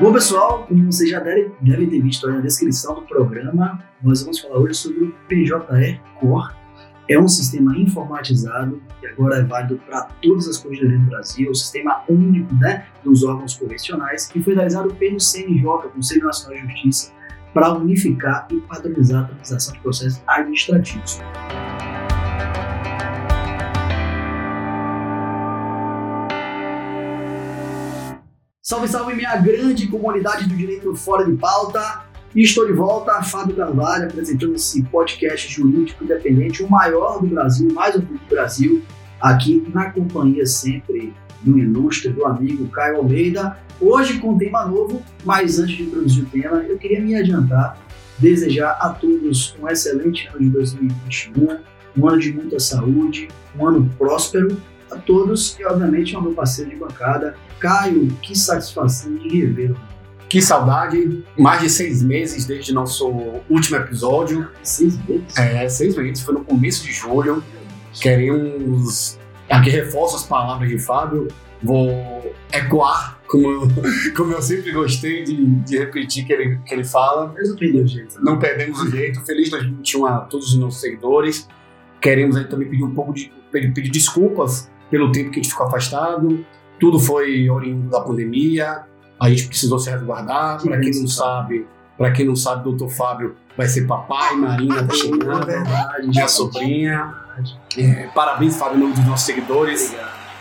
Bom, pessoal, como vocês já devem, ter visto na descrição do programa, nós vamos falar hoje sobre o PJE Core. É um sistema informatizado que agora é válido para todas as corredorias do Brasil, o sistema único né, dos órgãos correcionais, que foi realizado pelo CNJ, Conselho Nacional de Justiça, para unificar e padronizar a transação de processos administrativos. Salve, salve, minha grande comunidade do direito fora de pauta. Estou de volta, Fábio Carvalho, apresentando esse podcast jurídico independente, o maior do Brasil, mais ouvido do Brasil, aqui na companhia sempre do ilustre, do amigo Caio Almeida. Hoje com um tema novo, mas antes de introduzir o tema, eu queria me adiantar, desejar a todos um excelente ano de 2021, um ano de muita saúde, um ano próspero a todos e, obviamente, ao meu parceiro de bancada, Caio. Que satisfação de revê-lo. Que saudade, mais de seis meses desde nosso último episódio. Seis meses? É, seis meses, foi no começo de julho. Queremos. Aqui reforço as palavras de Fábio, vou ecoar, como eu, como eu sempre gostei de, de repetir que ele, que ele fala. Mas não perdeu o jeito. Não perdemos o jeito. Feliz 2021 a todos os nossos seguidores. Queremos aí também pedir um pouco de. pedir, pedir desculpas pelo tempo que a gente ficou afastado. Tudo foi oriundo da pandemia. A gente precisou se resguardar. Para quem não sabe, para quem não sabe, doutor Fábio vai ser papai, Marina tá chegando, verdade, minha sobrinha. É, parabéns, Fábio, em nome dos nossos seguidores.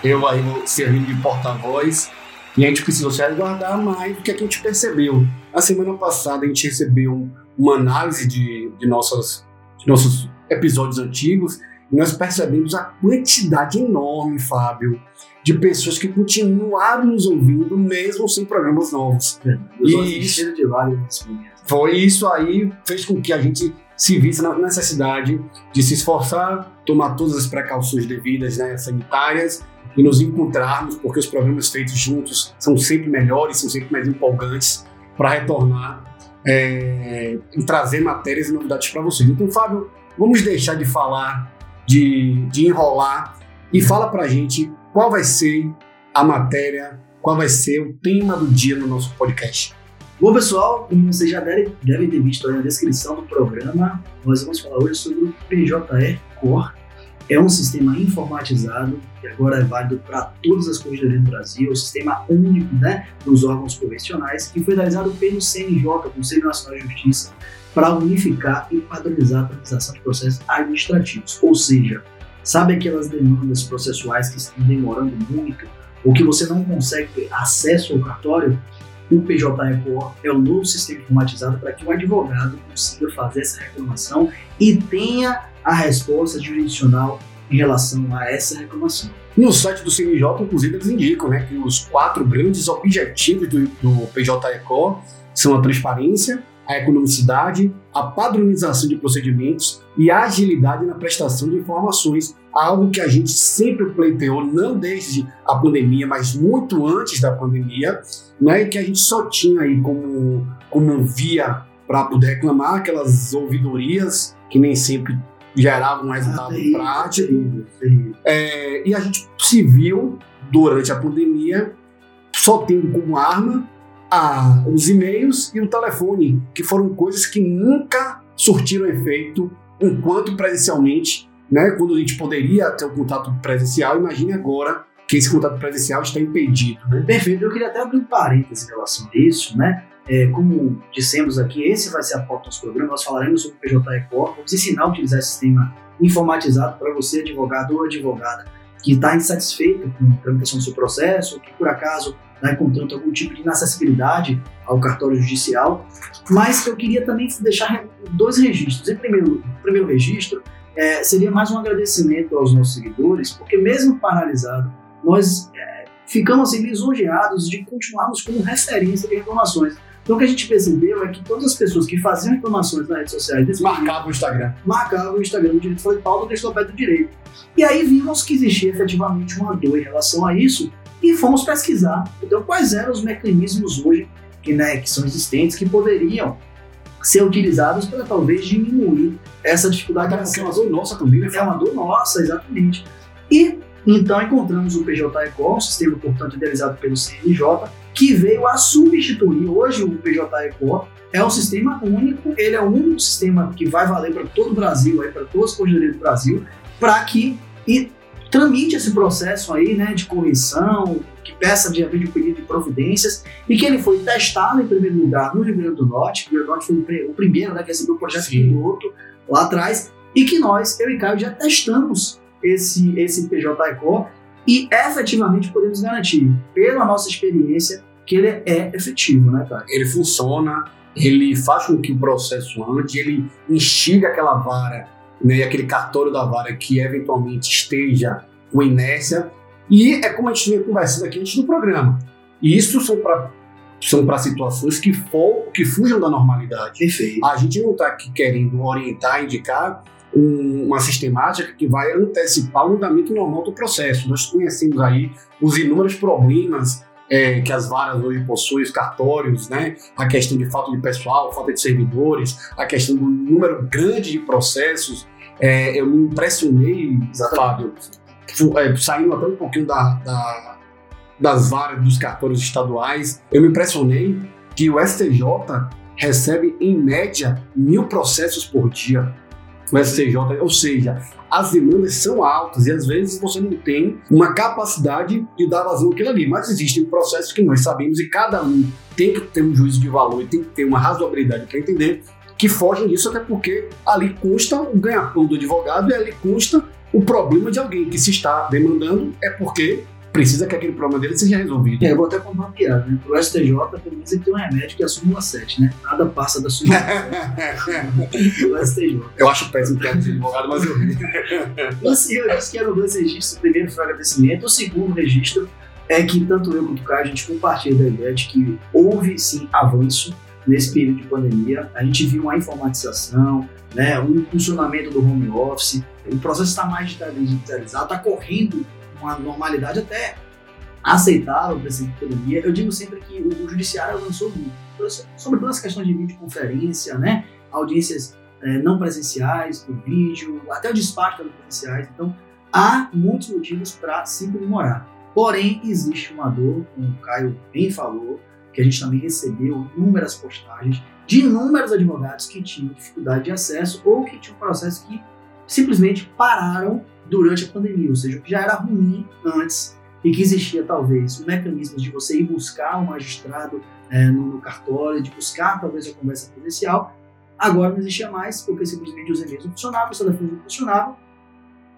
Eu aí servindo de porta-voz. E a gente precisou se resguardar mais do que a gente percebeu. Na semana passada a gente recebeu uma análise de, de, nossas, de nossos episódios antigos nós percebemos a quantidade enorme, Fábio, de pessoas que continuaram nos ouvindo mesmo sem programas novos. E isso, de vários foi isso aí fez com que a gente se visse na necessidade de se esforçar, tomar todas as precauções devidas, né, sanitárias, e nos encontrarmos, porque os programas feitos juntos são sempre melhores, são sempre mais empolgantes para retornar é, e trazer matérias e novidades para vocês. Então, Fábio, vamos deixar de falar, de, de enrolar e fala para a gente qual vai ser a matéria, qual vai ser o tema do dia no nosso podcast. Bom, pessoal, como vocês já devem, devem ter visto aí na descrição do programa, nós vamos falar hoje sobre o PJE Core. É um sistema informatizado que agora é válido para todas as corredorias do Brasil, o sistema único né, dos órgãos convencionais, que foi realizado pelo CNJ, Conselho Nacional de Justiça, para unificar e padronizar a transação de processos administrativos. Ou seja, sabe aquelas demandas processuais que estão demorando muito, ou que você não consegue ter acesso ao cartório? O PJE Core é o novo sistema informatizado para que o advogado consiga fazer essa reclamação e tenha a resposta jurisdicional em relação a essa reclamação. No site do CNJ, inclusive, eles indicam né, que os quatro grandes objetivos do, do PJE Core são a transparência, a economicidade, a padronização de procedimentos e a agilidade na prestação de informações, algo que a gente sempre pleiteou, não desde a pandemia, mas muito antes da pandemia, né, e que a gente só tinha aí como, como via para poder reclamar aquelas ouvidorias que nem sempre geravam um resultado Ah, prático. É, e a gente se viu durante a pandemia só tendo como arma a- os e-mails e o telefone, que foram coisas que nunca surtiram efeito enquanto presencialmente, né? Quando a gente poderia ter o contato presencial, imagine agora que esse contato presencial está impedido, né? Perfeito, eu queria até abrir um parêntese em relação a isso, né? É, como dissemos aqui, esse vai ser a pauta do nosso programa, nós falaremos sobre o PJE Core, vamos ensinar a utilizar esse sistema informatizado para você, advogado ou advogada, que está insatisfeito com a tramitação do seu processo, que por acaso está encontrando algum tipo de inacessibilidade ao cartório judicial, mas eu queria também deixar dois registros. Em primeiro, o primeiro registro é, seria mais um agradecimento aos nossos seguidores, porque mesmo paralisado, nós é, ficamos assim, lisonjeados de continuarmos como referência de reclamações. Então o que a gente percebeu é que todas as pessoas que faziam reclamações nas redes sociais desse Marcava o Instagram. marcavam o Instagram do Direito de Pauta do Textopé do Direito. E aí vimos que existia efetivamente uma dor em relação a isso e fomos pesquisar. Então, quais eram os mecanismos hoje que, né, que são existentes que poderiam ser utilizados para talvez diminuir essa dificuldade porque é uma dor nossa também, né? É uma dor nossa, exatamente. E Então encontramos o PJ Ecol, um sistema, portanto, idealizado pelo CNJ, que veio a substituir. Hoje o PJ Ecol é um sistema único, ele é o único sistema que vai valer para todo o Brasil, para todas as corredorias do Brasil, para que e tramite esse processo aí, né, de correção, que peça de repente um pedido de providências, e que ele foi testado em primeiro lugar no Rio Grande do Norte, o Rio Grande do Norte foi o primeiro né, que recebeu o projeto Sim. piloto lá atrás, e que nós, eu e Caio, já testamos esse, esse PJ ECO e efetivamente podemos garantir, pela nossa experiência, que ele é efetivo, né, Caio? Ele funciona, ele faz com que o processo ande, ele instiga aquela vara, né, aquele cartório da vara que eventualmente esteja com inércia. E é como a gente vinha conversando aqui antes do programa. E isso são para são para situações que, for, que fujam da normalidade. Perfeito. A gente não está aqui querendo orientar, indicar um, uma sistemática que vai antecipar o andamento normal do processo. Nós conhecemos aí os inúmeros problemas é, que as varas hoje possuem, os cartórios, né? a questão de falta de pessoal, falta de servidores, a questão do número grande de processos. É, eu me impressionei, Fábio, é, saindo até um pouquinho da, da, das varas dos cartórios estaduais, eu me impressionei que o STJ recebe, em média, mil processos por dia o STJ, ou seja, as demandas são altas e às vezes você não tem uma capacidade de dar vazão àquilo ali, mas existem processos que nós sabemos e cada um tem que ter um juízo de valor e tem que ter uma razoabilidade para entender que fogem disso, até porque ali custa o ganha-pão do advogado e ali custa o problema de alguém que se está demandando é porque precisa que aquele problema dele seja resolvido. É, eu vou até contar uma piada, né? Pro STJ, pelo menos ele tem um remédio que é a súmula 7, né? Nada passa da súmula 7 do STJ. Eu acho péssimo piada de advogado, mas eu ri. o senhor disse que eram dois registros, o primeiro foi o agradecimento, o segundo registro é que tanto eu quanto o Caio, a gente compartilha da ideia de que houve, sim, avanço nesse período de pandemia. A gente viu uma informatização, né, um funcionamento do home office, o processo está mais digitalizado, está correndo uma normalidade até aceitável para essa economia. Eu digo sempre que o, judiciário avançou muito, sobretudo as questões de videoconferência, né? audiências é, não presenciais, por vídeo, até o despacho das presenciais. Então, há muitos motivos para se comemorar. Porém, existe uma dor, como o Caio bem falou, que a gente também recebeu inúmeras postagens de inúmeros advogados que tinham dificuldade de acesso ou que tinham processos que simplesmente pararam durante a pandemia, ou seja, o que já era ruim antes e que existia talvez um mecanismo de você ir buscar um magistrado é, no, cartório, de buscar talvez a conversa presencial, agora não existia mais, porque simplesmente os e-mails não funcionavam, os telefones não funcionavam,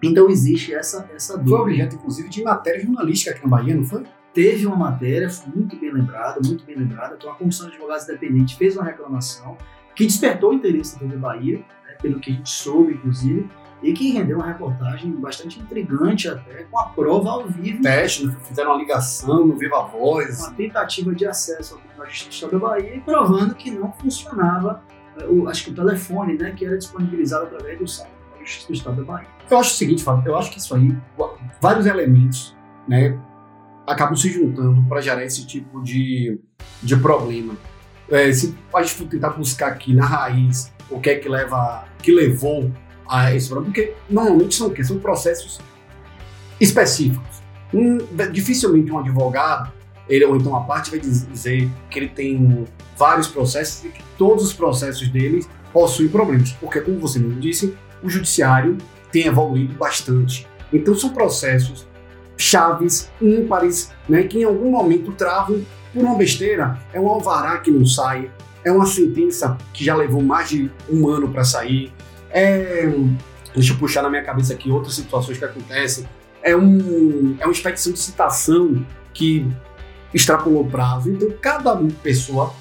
então existe essa, essa dúvida. Foi objeto, inclusive, de matéria jornalística aqui na Bahia, não foi? Teve uma matéria, foi muito bem lembrada, muito bem lembrada, então a Comissão de Advogados Independente fez uma reclamação que despertou o interesse da TV Bahia, né, pelo que a gente soube, inclusive, e que rendeu uma reportagem bastante intrigante até, com a prova ao vivo. Teste, fizeram uma ligação no Viva Voz. Uma tentativa de acesso de Justiça da Bahia e provando que não funcionava, eh, o, acho que o telefone, né, que era disponibilizado através do site do Justiça do Estado da Bahia. Eu acho o seguinte, Fábio, eu acho que isso aí, vários elementos, né, acabam se juntando para gerar esse tipo de, de problema. É, se a gente for tentar buscar aqui na raiz o que é que leva, que levou a esse problema, porque normalmente são o quê? São processos específicos. Um, dificilmente um advogado, ele, ou então a parte vai dizer que ele tem vários processos e que todos os processos dele possuem problemas, porque como você mesmo disse, o judiciário tem evoluído bastante. Então são processos chaves, ímpares, né, que em algum momento travam por uma besteira. É um alvará que não sai, é uma sentença que já levou mais de um ano para sair, é, deixa eu puxar na minha cabeça aqui outras situações que acontecem. É, um, é uma expedição de citação que extrapolou prazo. Então, cada pessoa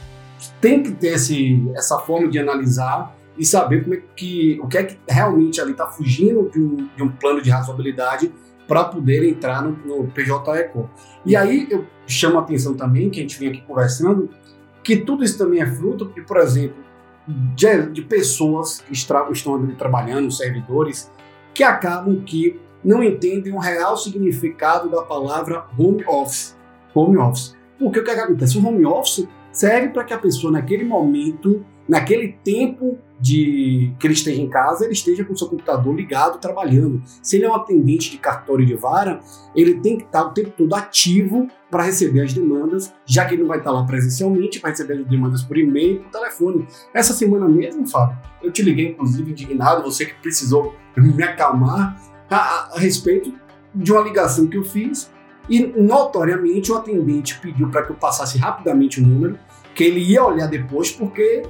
tem que ter esse, essa forma de analisar e saber como é que, o que é que realmente ali está fugindo de um, de um, plano de razoabilidade para poder entrar no, no PJ Eco. E aí eu chamo a atenção também, que a gente vem aqui conversando, que tudo isso também é fruto de, por exemplo, de, de pessoas que estão ali trabalhando, servidores, que acabam que não entendem o real significado da palavra home office. Home office. Porque o que, é que acontece? O home office serve para que a pessoa, naquele momento, naquele tempo de que ele esteja em casa, ele esteja com o seu computador ligado, trabalhando. Se ele é um atendente de cartório de vara, ele tem que estar o tempo todo ativo para receber as demandas, já que ele não vai estar lá presencialmente para receber as demandas por e-mail, por telefone. Essa semana mesmo, Fábio, eu te liguei, inclusive, indignado, você que precisou me acalmar a, a respeito de uma ligação que eu fiz e notoriamente o atendente pediu para que eu passasse rapidamente o número, que ele ia olhar depois, porque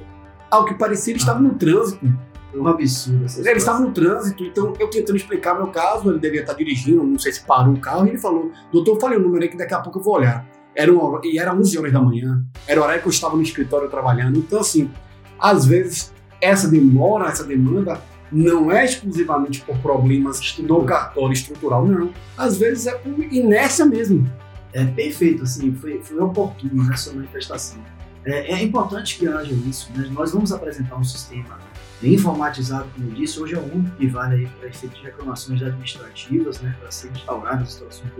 ao que parecia, ele estava no trânsito. É um absurdo. Ele estava no trânsito, então eu tentando explicar meu caso, ele devia estar dirigindo, não sei se parou o carro, e ele falou: Doutor, falei o número aí que daqui a pouco eu vou olhar. Era uma, e era 11 horas da manhã, era o horário que eu estava no escritório trabalhando. Então, assim, às vezes, essa demora, essa demanda, não é exclusivamente por problemas do cartório estrutural, não. Às vezes é por inércia mesmo. É perfeito, assim, foi, foi oportuno nessa manifestação. É, é, importante que haja isso. Né? Nós vamos apresentar um sistema informatizado, como eu disse, hoje é o único que vale para efeito de reclamações administrativas, né? para ser instauradas situações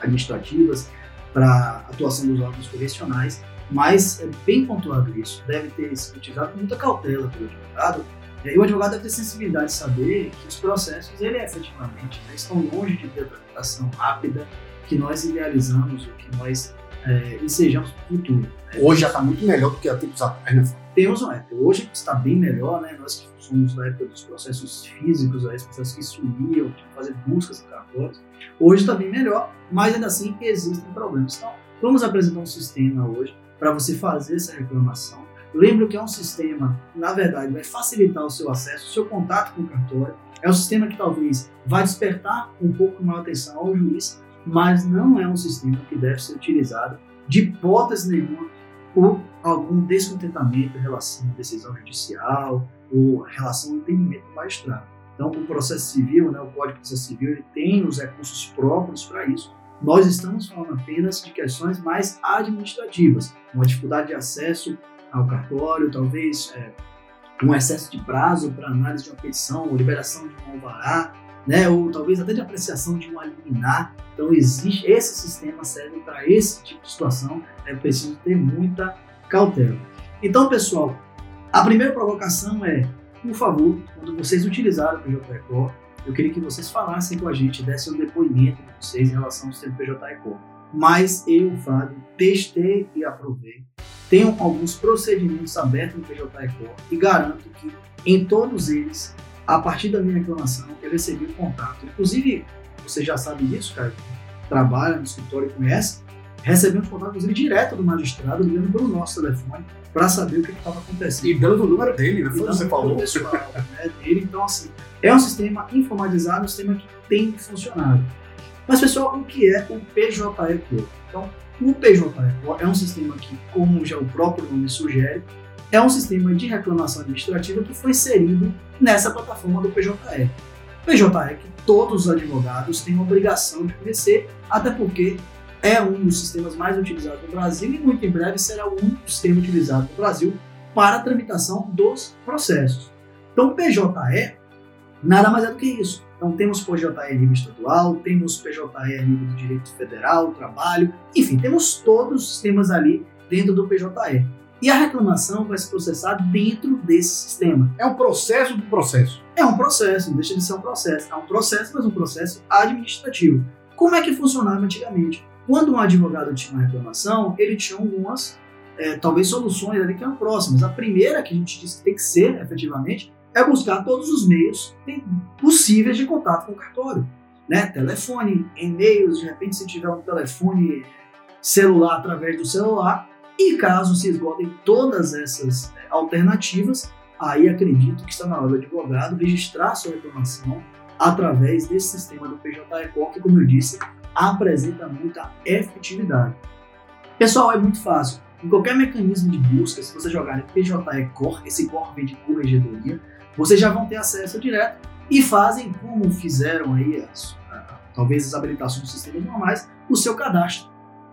administrativas, para atuação dos órgãos correcionais, mas é bem pontuado isso. Deve ter sido utilizado com muita cautela pelo advogado, e o advogado deve ter sensibilidade de saber que os processos, ele efetivamente, né, estão longe de ter a tramitação rápida que nós idealizamos, o que nós é, ensejamos para o futuro. Né? Hoje já está muito melhor do que há tempos atrás, né? Temos uma época. Hoje está bem melhor, né? Nós que somos da época dos processos físicos, os processos que sumiam, de fazer buscas em cartórios. Hoje está bem melhor, mas ainda assim existem problemas. Então, vamos apresentar um sistema hoje para você fazer essa reclamação. Lembre que é um sistema, na verdade, vai facilitar o seu acesso, o seu contato com o cartório. É um sistema que talvez vai despertar um pouco maior atenção ao juiz mas não é um sistema que deve ser utilizado de hipótese nenhuma por algum descontentamento em relação à decisão judicial ou relação ao entendimento do magistrado. Então, o processo civil, né, o Código de Processo Civil, ele tem os recursos próprios para isso. Nós estamos falando apenas de questões mais administrativas, uma dificuldade de acesso ao cartório, talvez é, um excesso de prazo para análise de uma petição, ou liberação de um alvará, né, ou talvez até de apreciação de um liminar. Então existe esse sistema serve para esse tipo de situação, é preciso ter muita cautela. Então, pessoal, a primeira provocação é, por favor, quando vocês utilizarem o PJ Record, eu queria que vocês falassem com a gente, dessem um depoimento de vocês em relação ao sistema PJ Record. Mas eu, Fábio, testei e aprovei. Tenho alguns procedimentos abertos no PJ Record e garanto que em todos eles a partir da minha reclamação, eu recebi um contato. Inclusive, você já sabe disso, cara, trabalha no escritório e conhece, recebemos um contato, inclusive, direto do magistrado, ligando para o nosso telefone, para saber o que estava acontecendo. E dando o número dele, né? Foi você falou. Pessoal, né, dele. Então, assim, é um sistema informatizado, um sistema que tem funcionado. Mas, pessoal, o que é o PJE Pro? Então, o PJE Pro é um sistema que, como já o próprio nome sugere, é um sistema de reclamação administrativa que foi inserido nessa plataforma do PJE. PJE que todos os advogados têm a obrigação de conhecer, até porque é um dos sistemas mais utilizados no Brasil e muito em breve será o único sistema utilizado no Brasil para a tramitação dos processos. Então, PJE nada mais é do que isso. Então, temos PJE a nível estadual, temos PJE a nível do direito federal, trabalho, enfim, temos todos os sistemas ali dentro do PJE. E a reclamação vai se processar dentro desse sistema. É um processo do processo. É um processo, não deixa de ser um processo. É um processo, mas um processo administrativo. Como é que funcionava antigamente? Quando um advogado tinha uma reclamação, ele tinha algumas, é, talvez, soluções ali que eram próximas. A primeira, que a gente disse que tem que ser, efetivamente, é buscar todos os meios possíveis de contato com o cartório. Né? Telefone, e-mails, de repente, se tiver um telefone celular através do celular, e caso se esgotem todas essas é, alternativas, aí acredito que está na hora do advogado registrar sua reclamação através desse sistema do PJE-COR, que, como eu disse, apresenta muita efetividade. Pessoal, é muito fácil. Em qualquer mecanismo de busca, se você jogar em PJE Core, esse Core vem de corregedoria, vocês já vão ter acesso direto e fazem como fizeram aí, as, talvez as habilitações dos sistemas normais, o seu cadastro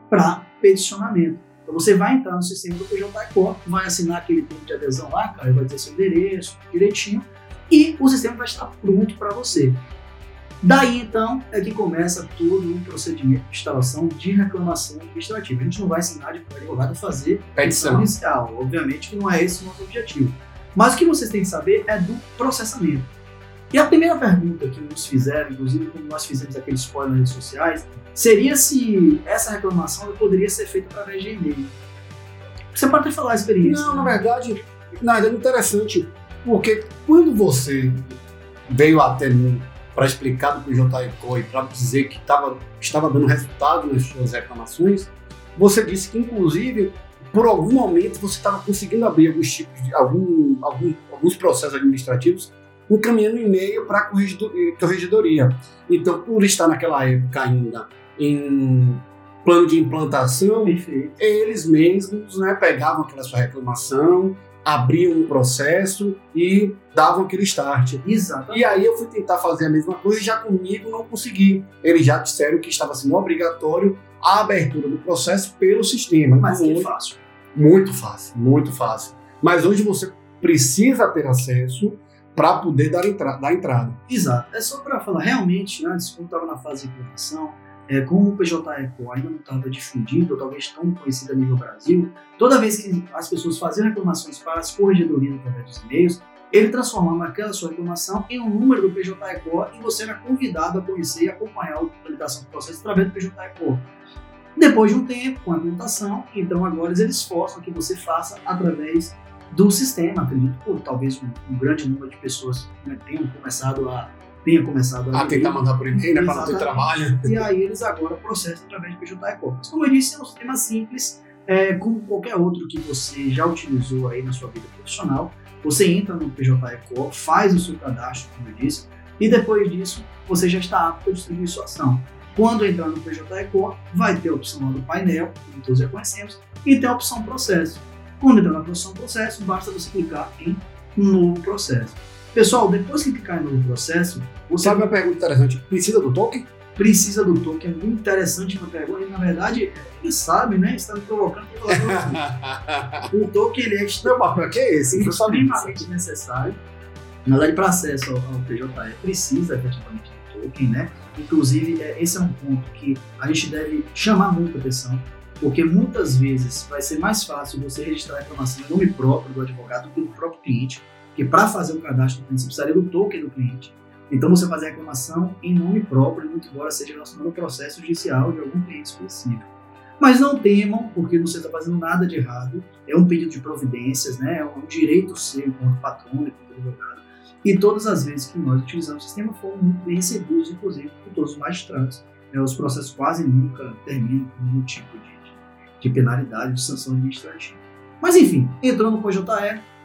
para peticionamento. Então você vai entrar no sistema do PJ vai assinar aquele termo de adesão lá, cara, vai dizer seu endereço direitinho, e o sistema vai estar pronto para você. Daí então é que começa todo um procedimento de instalação de reclamação administrativa. A gente não vai ensinar de advogado a fazer Petição. inicial, obviamente que não é esse o nosso objetivo. Mas o que vocês têm que saber é do processamento. E a primeira pergunta que nos fizeram, inclusive quando nós fizemos aquele spoiler nas redes sociais, seria se essa reclamação poderia ser feita através de e-mail. Você pode até falar a experiência. Não, né? na verdade, nada é interessante, porque quando você veio até mim para explicar do PJ e para dizer que tava, estava dando resultado nas suas reclamações, você disse que, inclusive, por algum momento você estava conseguindo abrir alguns tipos de algum, algum, alguns processos administrativos encaminhando e-mail para a corregedoria. Então, por estar naquela época ainda em plano de implantação, Perfeito. eles mesmos né, pegavam aquela sua reclamação, abriam um processo e davam aquele start. Exatamente. E aí eu fui tentar fazer a mesma coisa e já comigo não consegui. Eles já disseram que estava sendo obrigatório a abertura do processo pelo sistema. Mas Então, é fácil. muito fácil, muito fácil. Mas hoje você precisa ter acesso para poder dar, entra dar entrada. Exato. É só para falar, realmente, antes, quando estava na fase de implantação, é, como o PJ Eco ainda não estava difundido, ou talvez tão conhecido a nível Brasil, toda vez que as pessoas faziam reclamações para as corregedorias através dos e-mails, ele transformava aquela sua reclamação em um número do PJ Eco e você era convidado a conhecer e acompanhar a tramitação do processo através do PJ Eco. Depois de um tempo, com a implantação, então agora eles forçam que você faça através do sistema, acredito, por talvez um, um grande número de pessoas né, tenham começado a tenha começado A aderir. tentar mandar por e-mail, né, para não ter trabalho. E aí eles agora processam através de PJ Eco. Mas como eu disse, é um sistema simples, é, como qualquer outro que você já utilizou aí na sua vida profissional. Você entra no PJ Eco, faz o seu cadastro, como eu disse, e depois disso você já está apto a distribuir sua ação. Quando entrar no PJ Eco, vai ter a opção lá do painel, que todos já conhecemos, e tem a opção processo. Quando entrar na opção processo, basta você clicar em novo processo. Pessoal, depois que clicar em novo processo, você Sabe uma pergunta interessante? Precisa do token? precisa do token. É muito interessante uma pergunta. E, na verdade, ele sabe, né? Está me provocando. O token ele é Meu papel que é esse? Sabia. extremamente necessário. Na verdade, para acesso ao, ao PJE precisa efetivamente do token, né? Inclusive, é, esse é um ponto que a gente deve chamar muita atenção, porque muitas vezes vai ser mais fácil você registrar a reclamação em nome próprio do advogado do que do próprio cliente, porque para fazer o cadastro do cliente você precisaria do token do cliente. Então você fazer a reclamação em nome próprio, muito embora seja relacionado ao processo judicial de algum cliente específico. Mas não temam, porque você está fazendo nada de errado. É um pedido de providências, né? é um direito seu enquanto patrão, enquanto advogado. E todas as vezes que nós utilizamos o sistema foram muito bem recebidos, inclusive por todos os magistrados. É, os processos quase nunca terminam com nenhum tipo de, de penalidade, de sanção administrativa. Mas enfim, entrou no PJE,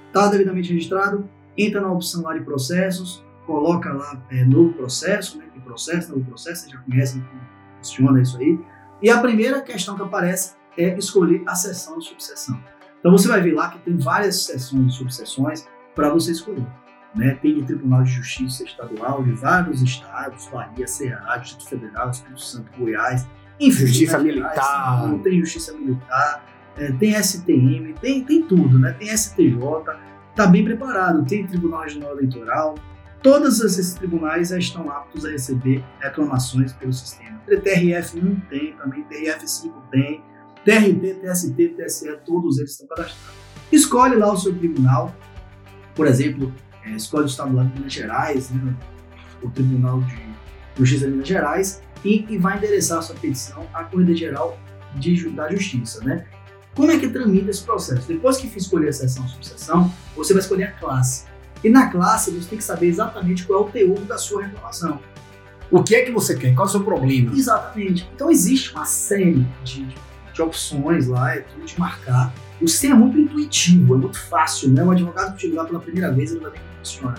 está devidamente registrado, entra na opção lá de processos, coloca lá é, novo processo, né, que processo, novo processo, vocês já conhecem como funciona isso aí. E a primeira questão que aparece é escolher a seção de subseção. Então você vai ver lá que tem várias seções de subseções para você escolher. Né? Tem de Tribunal de Justiça Estadual de vários estados, Bahia, Ceará, Distrito Federal, Espírito Santo, Goiás. Justiça Militar. Paulo, tem Justiça Militar, é, tem STM, tem, tem tudo, né? Tem STJ, está bem preparado, tem Tribunal Regional Eleitoral, todos esses tribunais já estão aptos a receber reclamações pelo sistema. TRF1 tem, também TRF5 tem, TRT, TST, TSE, todos eles estão cadastrados. Escolhe lá o seu tribunal, por exemplo, é, escolhe o estado lá de Minas Gerais, né, o Tribunal de Justiça de Minas Gerais, e, e vai endereçar a sua petição à Correia Geral de, da Justiça. Né? Como é que tramita esse processo? Depois que escolher a seção subseção, você vai escolher a classe. E na classe você tem que saber exatamente qual é o teor da sua reclamação. O que é que você quer? Qual é o seu problema? Exatamente. Então existe uma série de, de opções lá, é tudo de marcar. O sistema é muito intuitivo, é muito fácil, né? O advogado que utilizar pela primeira vez, ele vai ver como funciona.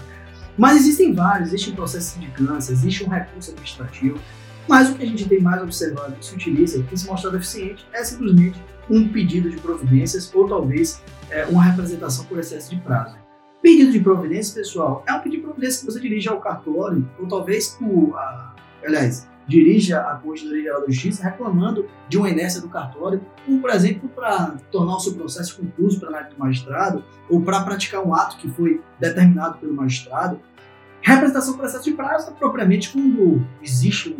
Mas existem vários, existe um processo de sindicância, existe um recurso administrativo, mas o que a gente tem mais observado que se utiliza, que tem se mostrado eficiente, é simplesmente um pedido de providências ou talvez é, uma representação por excesso de prazo. Pedido de providências, pessoal, é um pedido de providência que você dirige ao cartório, ou talvez por, a, aliás, dirija a Corregedoria Geral da Justiça reclamando de uma inércia do cartório, como, por exemplo, para tornar o seu processo concluso para análise do magistrado, ou para praticar um ato que foi determinado pelo magistrado. Representação do processo de prazo é propriamente quando existe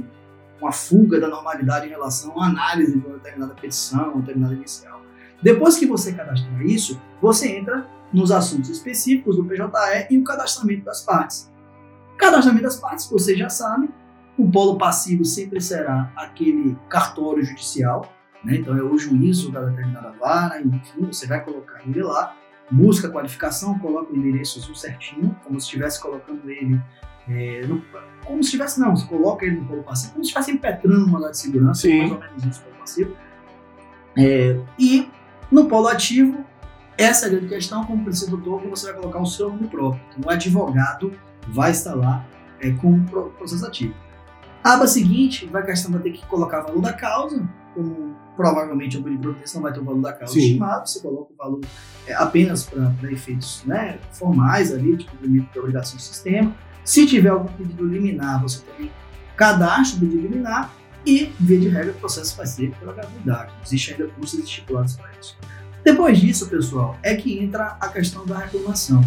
uma fuga da normalidade em relação à análise de uma determinada petição, uma determinada inicial. Depois que você cadastra isso, você entra nos assuntos específicos do PJE e o cadastramento das partes. Cadastramento das partes, você já sabe, o polo passivo sempre será aquele cartório judicial, né? então é o juízo da determinada vara, enfim, você vai colocar ele lá, busca a qualificação, coloca o endereço certinho, como se estivesse colocando ele é, no, como se estivesse, não, você coloca ele no polo passivo, como se estivesse impetrando uma de segurança, Sim. mais ou menos isso, polo passivo. É, e no polo ativo, essa é a grande questão, como princípio doutor, que você vai colocar o seu nome próprio. Então, o advogado vai estar lá é, com o processo ativo. A aba seguinte, vai questão vai ter que colocar o valor da causa, como provavelmente o de proteção não vai ter o valor da causa Sim. estimado, você coloca o valor é, apenas para efeitos né, formais ali, de cumprimento de obrigação do sistema. Se tiver algum pedido liminar, você também cadastra o pedido liminar e, via de regra, o processo vai ser pela gratuidade. Existem ainda custos estipulados para isso. Depois disso, pessoal, é que entra a questão da reclamação.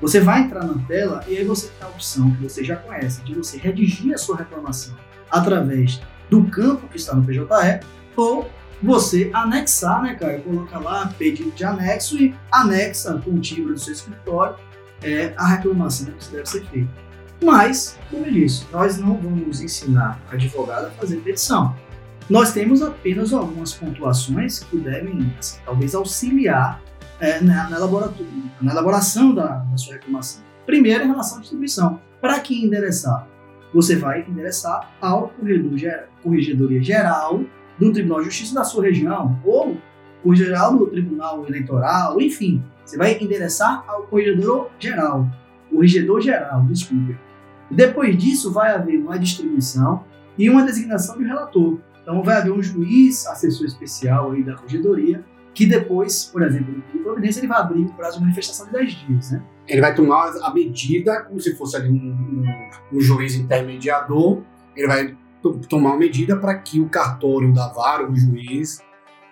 Você vai entrar na tela e aí você tem a opção que você já conhece de você redigir a sua reclamação através do campo que está no PJE ou você anexar, né, cara? Coloca lá pedido de anexo e anexa com o timbre do seu escritório é, a reclamação que deve ser feita. Mas, como eu disse, nós não vamos ensinar advogado a fazer petição. Nós temos apenas algumas pontuações que devem, assim, talvez, auxiliar é, na, na, na, elaboração da, da, sua reclamação. Primeiro, em relação à distribuição. Para que endereçar? Você vai endereçar ao corredor, Corregedoria Geral do Tribunal de Justiça da sua região, ou o geral do Tribunal Eleitoral, enfim. Você vai endereçar ao Corregedor Geral. Corregedor Geral, desculpe. Depois disso, vai haver uma distribuição e uma designação de relator. Então, vai haver um juiz, assessor especial aí da corregedoria, que depois, por exemplo, no Providência, ele vai abrir o prazo de manifestação de 10 dias, né? Ele vai tomar a medida, como se fosse ali um, um, um juiz intermediador, ele vai tomar uma medida para que o cartório da vara, o juiz,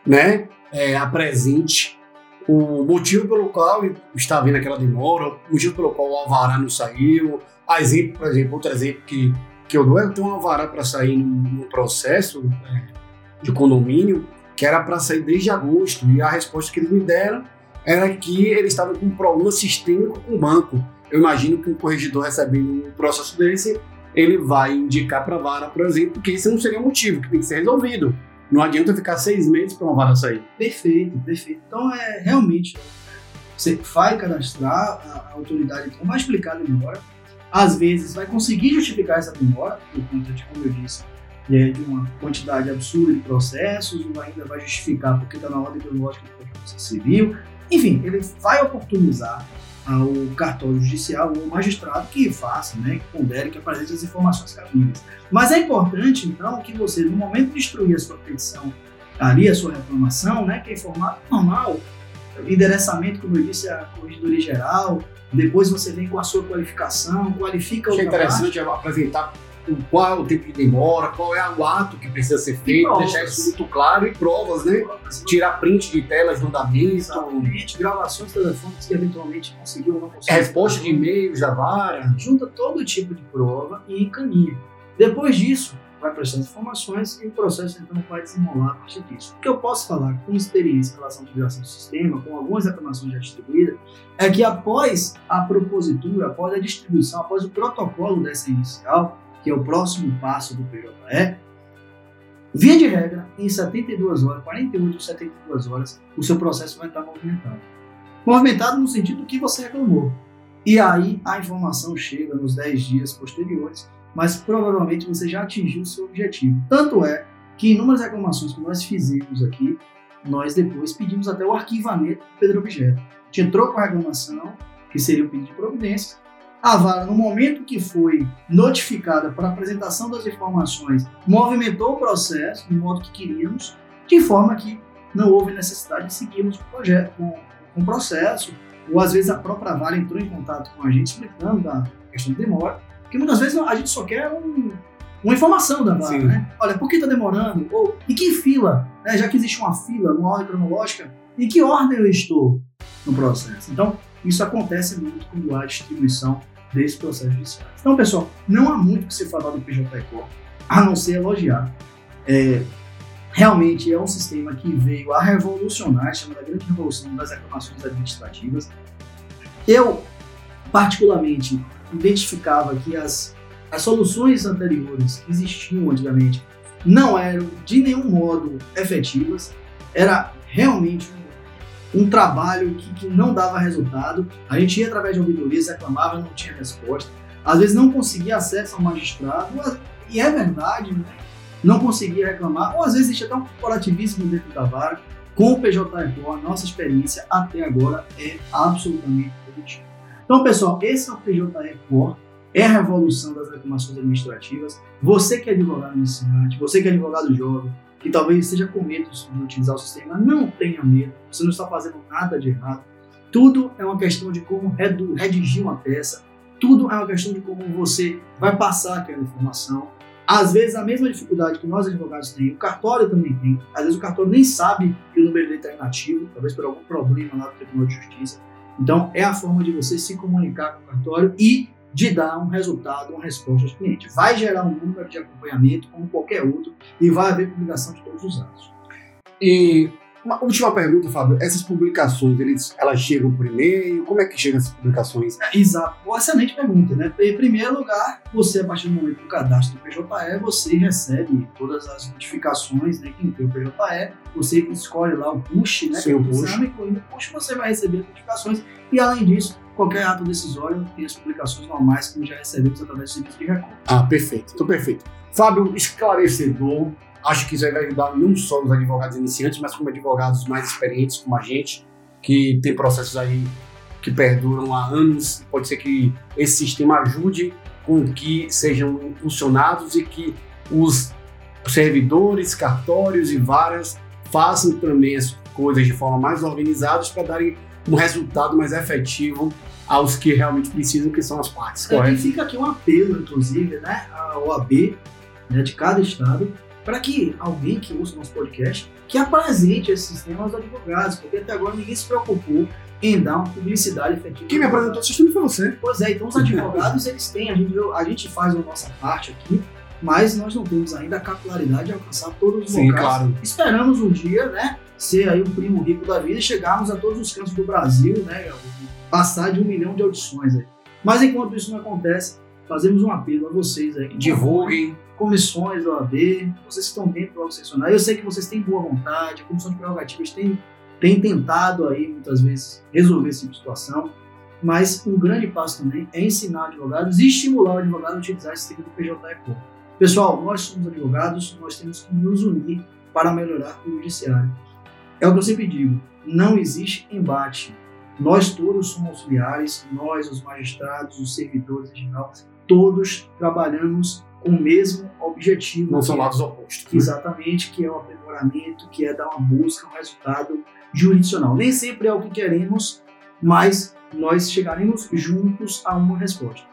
né, é, apresente o motivo pelo qual está havendo aquela demora, o motivo pelo qual o alvará não saiu. A exemplo, por exemplo, outro exemplo que, que eu dou é eu tenho um alvará para sair no, processo é, de condomínio que era para sair desde agosto, e a resposta que eles me deram era que eles estavam com um problema sistêmico com o banco. Eu imagino que um corregedor recebendo um processo desse, ele vai indicar para a vara, por exemplo, que esse não seria o motivo, que tem que ser resolvido. Não adianta ficar seis meses para uma vara sair. Perfeito, perfeito. Então, é realmente, você vai cadastrar, a, autoridade então, vai explicar a demora. Às vezes, vai conseguir justificar essa demora, por conta de, como eu disse, de uma quantidade absurda de processos, ou ainda vai justificar porque está na ordem biológica do processo civil. Enfim, ele vai oportunizar ao cartório judicial ou ao magistrado que faça, né, que pondere, que apresente as informações cabíveis. Mas é importante, então, que você, no momento de instruir a sua petição, ali a sua reclamação, né, que é em formato normal, endereçamento, como eu disse, a corregedoria geral, depois você vem com a sua qualificação, qualifica o É interessante parte. apresentar qual é o tempo de demora, qual é o ato que precisa ser feito, deixar isso muito claro e provas, né? Tirar print de telas de andamento. Exatamente, gravações telefônicas que eventualmente conseguiu ou não conseguiu. Resposta de e-mails da vara. Junta todo tipo de prova e encaminha. Depois disso, vai prestar informações e o processo então vai desenrolar a partir disso. O que eu posso falar com experiência em relação à utilização do sistema, com algumas reclamações já distribuídas, é que após a propositura, após a distribuição, após o protocolo dessa inicial, que é o próximo passo do PJE, via de regra, em 72 horas, 48 ou 72 horas, o seu processo vai estar movimentado. Movimentado no sentido que você reclamou. E aí a informação chega nos 10 dias posteriores, mas provavelmente você já atingiu o seu objetivo. Tanto é que inúmeras reclamações que nós fizemos aqui, nós depois pedimos até o arquivamento do Pedro Objeto. A gente entrou com a reclamação, que seria o pedido de providência, a vara, no momento que foi notificada para apresentação das informações, movimentou o processo no modo que queríamos, de forma que não houve necessidade de seguirmos o projeto, com, com o processo, ou às vezes a própria vara entrou em contato com a gente explicando da questão de demora, porque muitas vezes a gente só quer um, uma informação da vara, né? Olha, por que está demorando? Ou em que fila, né? já que existe uma fila, uma ordem cronológica, em que ordem eu estou no processo? Então, isso acontece muito quando há distribuição desse processo judicial. Então, pessoal, não há muito que se falar do PJ Core, a não ser elogiar. É, realmente é um sistema que veio a revolucionar, chamada Grande Revolução das Reclamações Administrativas. Eu, particularmente, identificava que as, as soluções anteriores que existiam antigamente não eram de nenhum modo efetivas, era realmente um, um trabalho que, que, não dava resultado. A gente ia através de ouvidorias, reclamava, não tinha resposta. Às vezes não conseguia acesso ao magistrado, e é verdade, né? não conseguia reclamar, ou às vezes existe até um corporativismo dentro da vara. Com o PJ a nossa experiência até agora é absolutamente positiva. Então, pessoal, esse é o PJ Core é a revolução das reclamações administrativas. Você que é advogado iniciante, você que é advogado jovem, que talvez esteja com medo de utilizar o sistema, não tenha medo, você não está fazendo nada de errado. Tudo é uma questão de como redigir uma peça, tudo é uma questão de como você vai passar aquela informação. Às vezes, a mesma dificuldade que nós advogados temos, o cartório também tem. Às vezes, o cartório nem sabe que o número dele está inativo, talvez por algum problema lá do Tribunal de Justiça. Então, é a forma de você se comunicar com o cartório e de dar um resultado, uma resposta ao cliente. Vai gerar um número de acompanhamento, como qualquer outro, e vai haver publicação de todos os dados. E uma última pergunta, Fábio. Essas publicações, eles, elas chegam por e-mail? Como é que chegam essas publicações? É, exato. Uma excelente pergunta, né? Em primeiro lugar, você, a partir do momento do cadastro do PJE, você recebe todas as notificações, né? Quem tem o PJE, você escolhe lá o push, né? Sim, o push. E no push você vai receber as notificações. E, além disso, qualquer ato decisório tem as publicações normais, como já recebemos através do serviço de recurso. Ah, perfeito. Então, perfeito. Fábio, esclarecedor Acho que isso vai ajudar não só os advogados iniciantes, mas como advogados mais experientes, como a gente, que tem processos aí que perduram há anos. Pode ser que esse sistema ajude com que sejam impulsionados e que os servidores, cartórios e varas façam também as coisas de forma mais organizada para darem um resultado mais efetivo aos que realmente precisam, que são as partes. É, e fica aqui um apelo, inclusive, né, à OAB né, de cada estado, para que alguém que usa o nosso podcast que apresente esse sistema aos advogados, porque até agora ninguém se preocupou em dar uma publicidade efetiva. Quem me apresentou o sistema foi você. Pois é, então os advogados eles têm, a gente, a gente faz a nossa parte aqui, mas nós não temos ainda a capilaridade de alcançar todos os Sim, locais. Claro. Esperamos um dia, né, ser aí um primo rico da vida e chegarmos a todos os cantos do Brasil, né, passar de um milhão de audições aí. Mas enquanto isso não acontece, fazemos um apelo a vocês aí. Divulguem comissões da OAB, vocês estão dentro do órgão seccional. Eu sei que vocês têm boa vontade, a comissão de prerrogativas tem, tem tentado aí, muitas vezes, resolver essa situação, mas um grande passo também é ensinar advogados e estimular o advogado a utilizar esse tipo de PJE Pessoal, nós somos advogados, nós temos que nos unir para melhorar o judiciário. É o que eu sempre digo, não existe embate. Nós todos somos auxiliares, nós, os magistrados, os servidores em geral, todos trabalhamos com o mesmo objetivo. Não são é lados opostos. Né? Exatamente, que é o aprimoramento, que é dar uma busca, um resultado jurisdicional. Nem sempre é o que queremos, mas nós chegaremos juntos a uma resposta.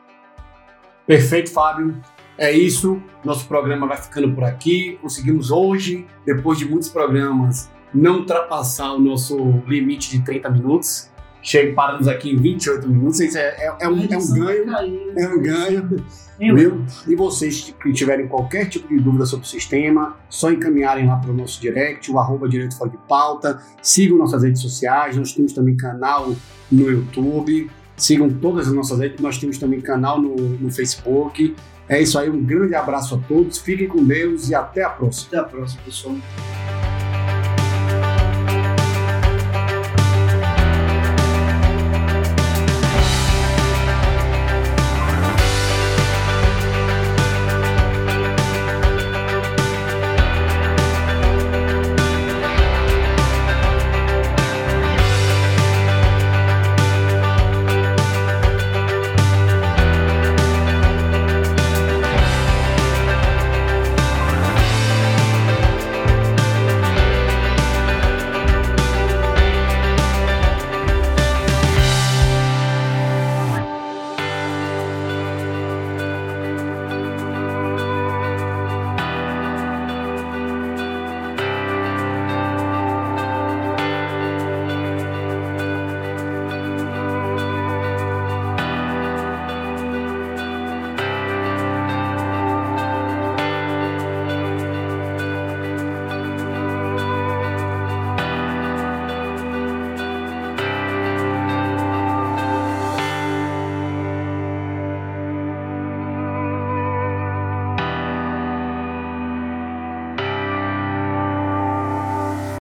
Perfeito, Fábio. É isso. Nosso programa vai ficando por aqui. Conseguimos hoje, depois de muitos programas, não ultrapassar o nosso limite de 30 minutos. Chega, paramos aqui em 28 minutos. Isso é, é, é, um, é um ganho. É um ganho. Viu? E vocês que tiverem qualquer tipo de dúvida sobre o sistema, só encaminharem lá para o nosso direct, o arroba Direito Fora de Pauta. Sigam nossas redes sociais, nós temos também canal no YouTube. Sigam todas as nossas redes, nós temos também canal no, no Facebook. É isso aí, um grande abraço a todos, fiquem com Deus e até a próxima. Até a próxima, pessoal.